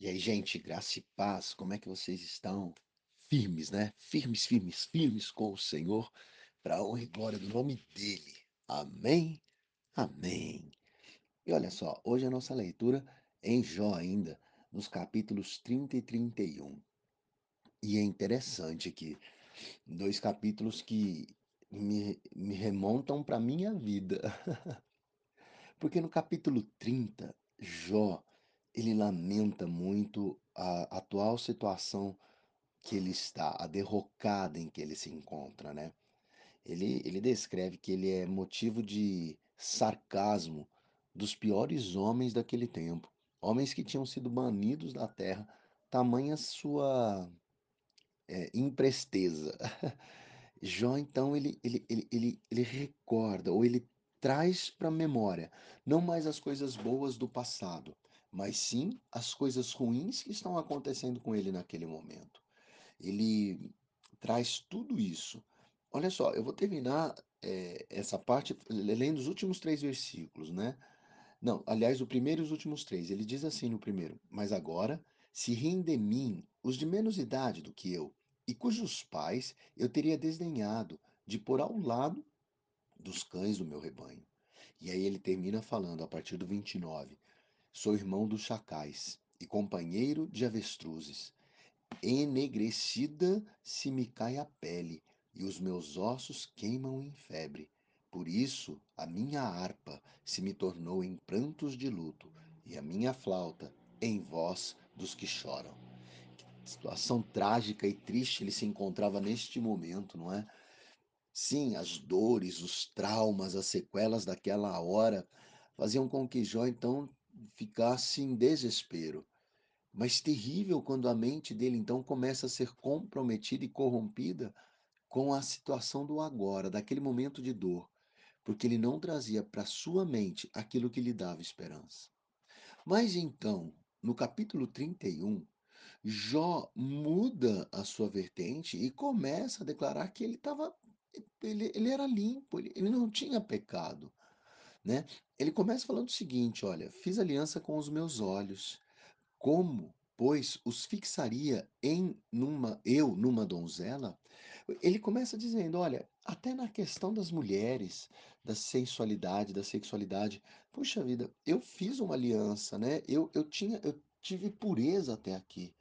E aí, gente, graça e paz, como é que vocês estão? Firmes, né? Firmes, firmes, firmes com o Senhor, para a honra e glória do nome dele. Amém? Amém. E olha só, hoje a nossa leitura é em Jó ainda, nos capítulos 30 e 31. E é interessante que dois capítulos que me, me remontam para minha vida. Porque no capítulo 30, Jó, ele lamenta muito a atual situação que ele está, a derrocada em que ele se encontra, né? Ele, ele descreve que ele é motivo de sarcasmo dos piores homens daquele tempo, homens que tinham sido banidos da terra, tamanha sua é, impresteza. Jó, então, ele, ele, ele, ele, ele recorda, ou ele traz para a memória, não mais as coisas boas do passado, mas sim as coisas ruins que estão acontecendo com ele naquele momento. Ele traz tudo isso. Olha só, eu vou terminar eh, essa parte lendo os últimos três versículos, né? Não, aliás, o primeiro e os últimos três. Ele diz assim no primeiro: Mas agora se riem de mim os de menos idade do que eu, e cujos pais eu teria desdenhado de pôr ao lado dos cães do meu rebanho. E aí ele termina falando a partir do 29. Sou irmão dos chacais e companheiro de avestruzes. Enegrecida se me cai a pele, e os meus ossos queimam em febre. Por isso a minha harpa se me tornou em prantos de luto, e a minha flauta em voz dos que choram. Que situação trágica e triste ele se encontrava neste momento, não é? Sim, as dores, os traumas, as sequelas daquela hora faziam com que Jó então ficasse em desespero. Mas terrível quando a mente dele então começa a ser comprometida e corrompida com a situação do agora, daquele momento de dor, porque ele não trazia para sua mente aquilo que lhe dava esperança. Mas então, no capítulo 31, Jó muda a sua vertente e começa a declarar que ele estava ele, ele era limpo, ele, ele não tinha pecado, né? Ele começa falando o seguinte, olha, fiz aliança com os meus olhos, como, pois, os fixaria em numa eu numa donzela? Ele começa dizendo, olha, até na questão das mulheres, da sensualidade, da sexualidade, puxa vida, eu fiz uma aliança, né? Eu, eu tinha, eu tive pureza até aqui.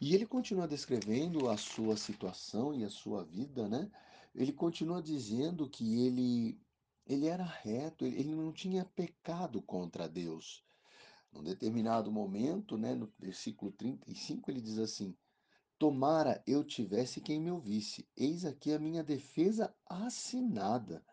E ele continua descrevendo a sua situação e a sua vida, né? Ele continua dizendo que ele ele era reto, ele, não tinha pecado contra Deus. Num determinado momento, né, no versículo 35, ele diz assim: Tomara eu tivesse quem me ouvisse, eis aqui a minha defesa assinada,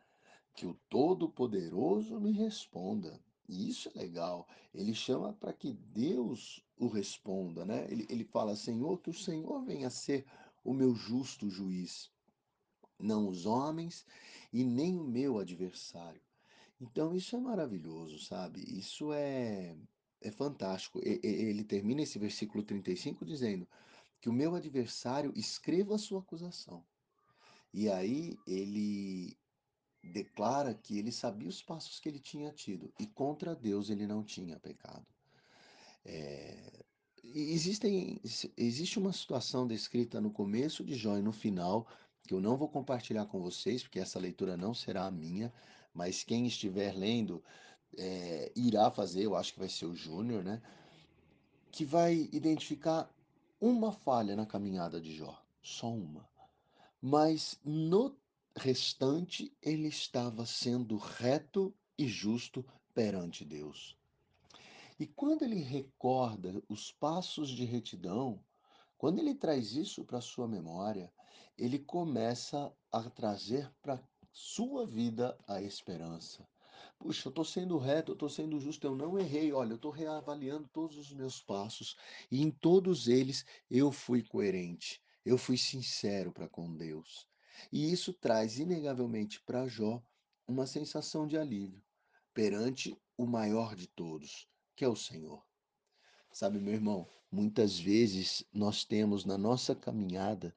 que o Todo-Poderoso me responda. E isso é legal. Ele chama para que Deus o responda, né? Ele, ele fala, Senhor, que o Senhor venha ser o meu justo juiz, não os homens e nem o meu adversário. Então isso é maravilhoso, sabe? Isso é, é fantástico. Ele termina esse versículo 35 dizendo que o meu adversário escreva a sua acusação. E aí ele declara que ele sabia os passos que ele tinha tido e contra Deus ele não tinha pecado. É, Existem, existe uma situação descrita no começo de Jó e no final, que eu não vou compartilhar com vocês, porque essa leitura não será a minha, mas quem estiver lendo é, irá fazer, eu acho que vai ser o Júnior, né? Que vai identificar uma falha na caminhada de Jó, só uma. Mas no restante ele estava sendo reto e justo perante Deus. E quando ele recorda os passos de retidão, quando ele traz isso para sua memória, ele começa a trazer para sua vida a esperança. Puxa, eu estou sendo reto, eu estou sendo justo, eu não errei. Olha, eu estou reavaliando todos os meus passos e em todos eles eu fui coerente, eu fui sincero para com Deus. E isso traz inegavelmente para Jó uma sensação de alívio perante o maior de todos, que é o Senhor. Sabe, meu irmão, muitas vezes nós temos na nossa caminhada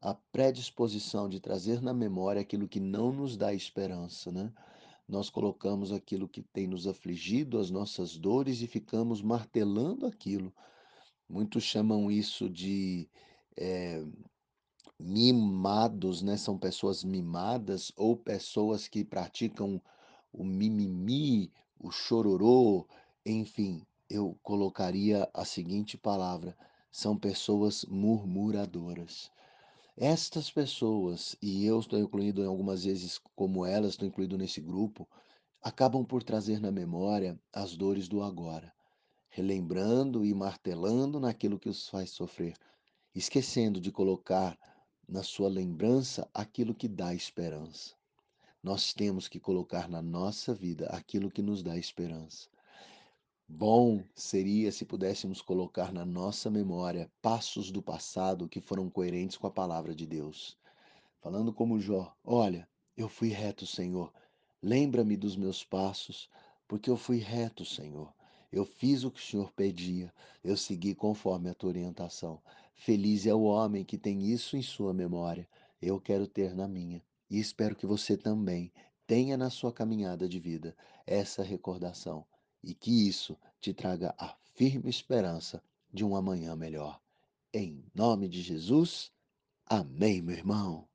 a predisposição de trazer na memória aquilo que não nos dá esperança, né? Nós colocamos aquilo que tem nos afligido, as nossas dores, e ficamos martelando aquilo. Muitos chamam isso de, eh, mimados, né, são pessoas mimadas ou pessoas que praticam o mimimi, o chororô, enfim, eu colocaria a seguinte palavra: são pessoas murmuradoras. Estas pessoas, e eu estou incluído em algumas vezes como elas, estou incluído nesse grupo, acabam por trazer na memória as dores do agora, relembrando e martelando naquilo que os faz sofrer, esquecendo de colocar na sua lembrança aquilo que dá esperança. Nós temos que colocar na nossa vida aquilo que nos dá esperança. Bom seria se pudéssemos colocar na nossa memória passos do passado que foram coerentes com a palavra de Deus. Falando como Jó: Olha, eu fui reto, Senhor. Lembra-me dos meus passos, porque eu fui reto, Senhor. Eu fiz o que o Senhor pedia, eu segui conforme a tua orientação. Feliz é o homem que tem isso em sua memória. Eu quero ter na minha. E espero que você também tenha na sua caminhada de vida essa recordação e que isso te traga a firme esperança de um amanhã melhor. Em nome de Jesus, amém, meu irmão.